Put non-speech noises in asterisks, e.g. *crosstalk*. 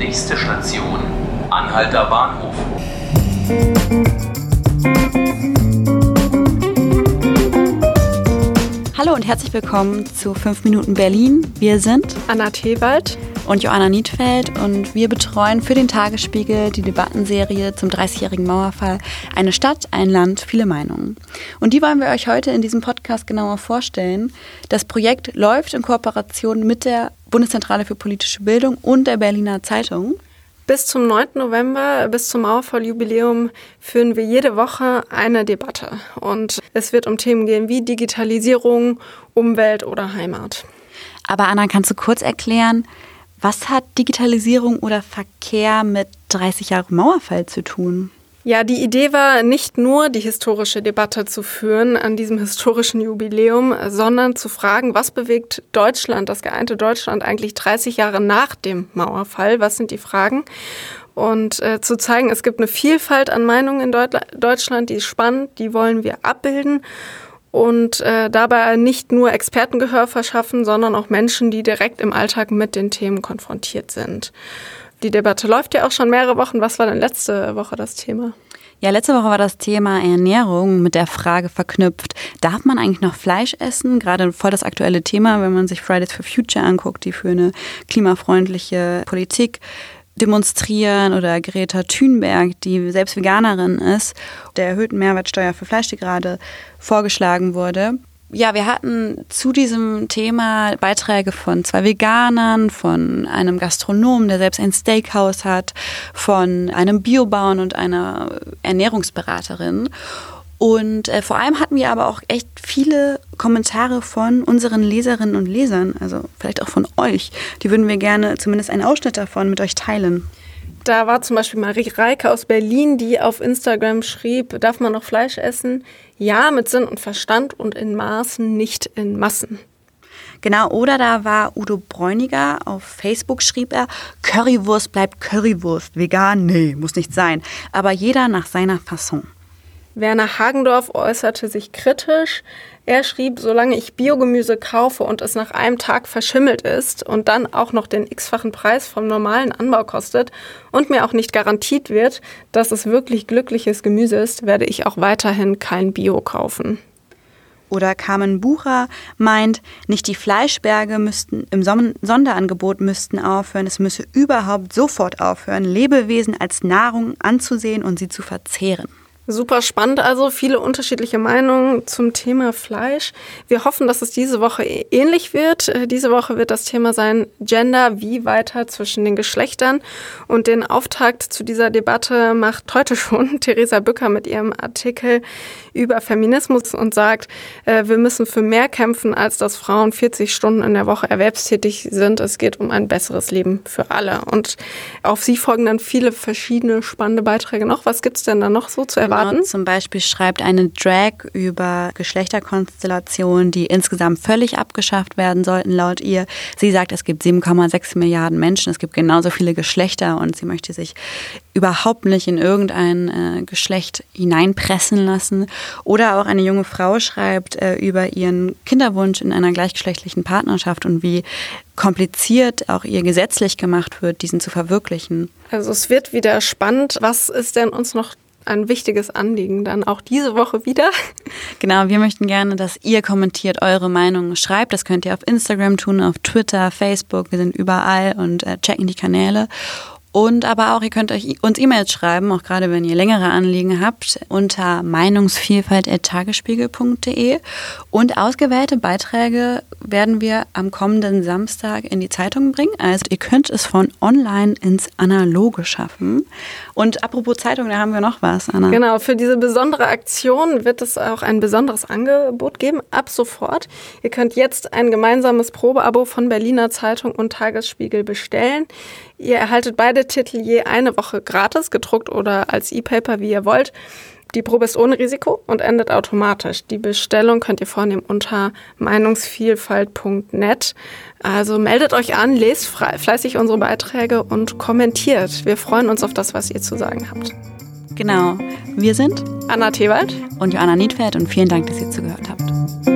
Nächste Station, Anhalter Bahnhof. Hallo und herzlich willkommen zu 5 Minuten Berlin. Wir sind Anna Thewald und Joanna Niedfeld und wir betreuen für den Tagesspiegel die Debattenserie zum 30-jährigen Mauerfall Eine Stadt, ein Land, viele Meinungen. Und die wollen wir euch heute in diesem Podcast genauer vorstellen. Das Projekt läuft in Kooperation mit der Bundeszentrale für politische Bildung und der Berliner Zeitung. Bis zum 9. November, bis zum Mauerfall-Jubiläum, führen wir jede Woche eine Debatte. Und es wird um Themen gehen wie Digitalisierung, Umwelt oder Heimat. Aber Anna, kannst du kurz erklären, was hat Digitalisierung oder Verkehr mit 30 Jahren Mauerfall zu tun? Ja, die Idee war nicht nur die historische Debatte zu führen an diesem historischen Jubiläum, sondern zu fragen, was bewegt Deutschland, das geeinte Deutschland eigentlich 30 Jahre nach dem Mauerfall? Was sind die Fragen? Und äh, zu zeigen, es gibt eine Vielfalt an Meinungen in Deut Deutschland, die ist spannend, die wollen wir abbilden und äh, dabei nicht nur Expertengehör verschaffen, sondern auch Menschen, die direkt im Alltag mit den Themen konfrontiert sind. Die Debatte läuft ja auch schon mehrere Wochen. Was war denn letzte Woche das Thema? Ja, letzte Woche war das Thema Ernährung mit der Frage verknüpft, darf man eigentlich noch Fleisch essen? Gerade voll das aktuelle Thema, wenn man sich Fridays for Future anguckt, die für eine klimafreundliche Politik demonstrieren oder Greta Thunberg, die selbst Veganerin ist, der erhöhten Mehrwertsteuer für Fleisch, die gerade vorgeschlagen wurde ja, wir hatten zu diesem Thema Beiträge von zwei Veganern, von einem Gastronomen, der selbst ein Steakhouse hat, von einem Biobauern und einer Ernährungsberaterin. Und äh, vor allem hatten wir aber auch echt viele Kommentare von unseren Leserinnen und Lesern, also vielleicht auch von euch. Die würden wir gerne zumindest einen Ausschnitt davon mit euch teilen. Da war zum Beispiel Marie Reike aus Berlin, die auf Instagram schrieb, darf man noch Fleisch essen? Ja, mit Sinn und Verstand und in Maßen, nicht in Massen. Genau, oder da war Udo Bräuniger, auf Facebook schrieb er, Currywurst bleibt Currywurst, vegan, nee, muss nicht sein, aber jeder nach seiner Fasson. Werner Hagendorf äußerte sich kritisch. Er schrieb, solange ich Biogemüse kaufe und es nach einem Tag verschimmelt ist und dann auch noch den x-fachen Preis vom normalen Anbau kostet und mir auch nicht garantiert wird, dass es wirklich glückliches Gemüse ist, werde ich auch weiterhin kein Bio kaufen. Oder Carmen Bucher meint, nicht die Fleischberge müssten im Sonderangebot müssten aufhören, es müsse überhaupt sofort aufhören, Lebewesen als Nahrung anzusehen und sie zu verzehren. Super spannend, also viele unterschiedliche Meinungen zum Thema Fleisch. Wir hoffen, dass es diese Woche ähnlich wird. Äh, diese Woche wird das Thema sein Gender, wie weiter zwischen den Geschlechtern. Und den Auftakt zu dieser Debatte macht heute *laughs* schon Theresa Bücker mit ihrem Artikel über Feminismus und sagt, äh, wir müssen für mehr kämpfen, als dass Frauen 40 Stunden in der Woche erwerbstätig sind. Es geht um ein besseres Leben für alle. Und auf sie folgen dann viele verschiedene spannende Beiträge noch. Was gibt's denn da noch so zu erwarten? Zum Beispiel schreibt eine Drag über Geschlechterkonstellationen, die insgesamt völlig abgeschafft werden sollten, laut ihr. Sie sagt, es gibt 7,6 Milliarden Menschen, es gibt genauso viele Geschlechter und sie möchte sich überhaupt nicht in irgendein äh, Geschlecht hineinpressen lassen. Oder auch eine junge Frau schreibt äh, über ihren Kinderwunsch in einer gleichgeschlechtlichen Partnerschaft und wie kompliziert auch ihr gesetzlich gemacht wird, diesen zu verwirklichen. Also es wird wieder spannend. Was ist denn uns noch ein wichtiges Anliegen dann auch diese Woche wieder. Genau, wir möchten gerne, dass ihr kommentiert, eure Meinung schreibt. Das könnt ihr auf Instagram tun, auf Twitter, Facebook. Wir sind überall und äh, checken die Kanäle. Und aber auch, ihr könnt euch uns E-Mails schreiben, auch gerade wenn ihr längere Anliegen habt, unter meinungsvielfalt.tagesspiegel.de. Und ausgewählte Beiträge werden wir am kommenden Samstag in die Zeitung bringen. Also ihr könnt es von online ins Analoge schaffen. Und apropos Zeitung, da haben wir noch was, Anna. Genau, für diese besondere Aktion wird es auch ein besonderes Angebot geben, ab sofort. Ihr könnt jetzt ein gemeinsames Probeabo von Berliner Zeitung und Tagesspiegel bestellen. Ihr erhaltet beide Titel je eine Woche gratis, gedruckt oder als E-Paper, wie ihr wollt. Die Probe ist ohne Risiko und endet automatisch. Die Bestellung könnt ihr vornehmen unter meinungsvielfalt.net. Also meldet euch an, lest fleißig unsere Beiträge und kommentiert. Wir freuen uns auf das, was ihr zu sagen habt. Genau. Wir sind Anna Thewald und Joanna Niedfeld und vielen Dank, dass ihr zugehört habt.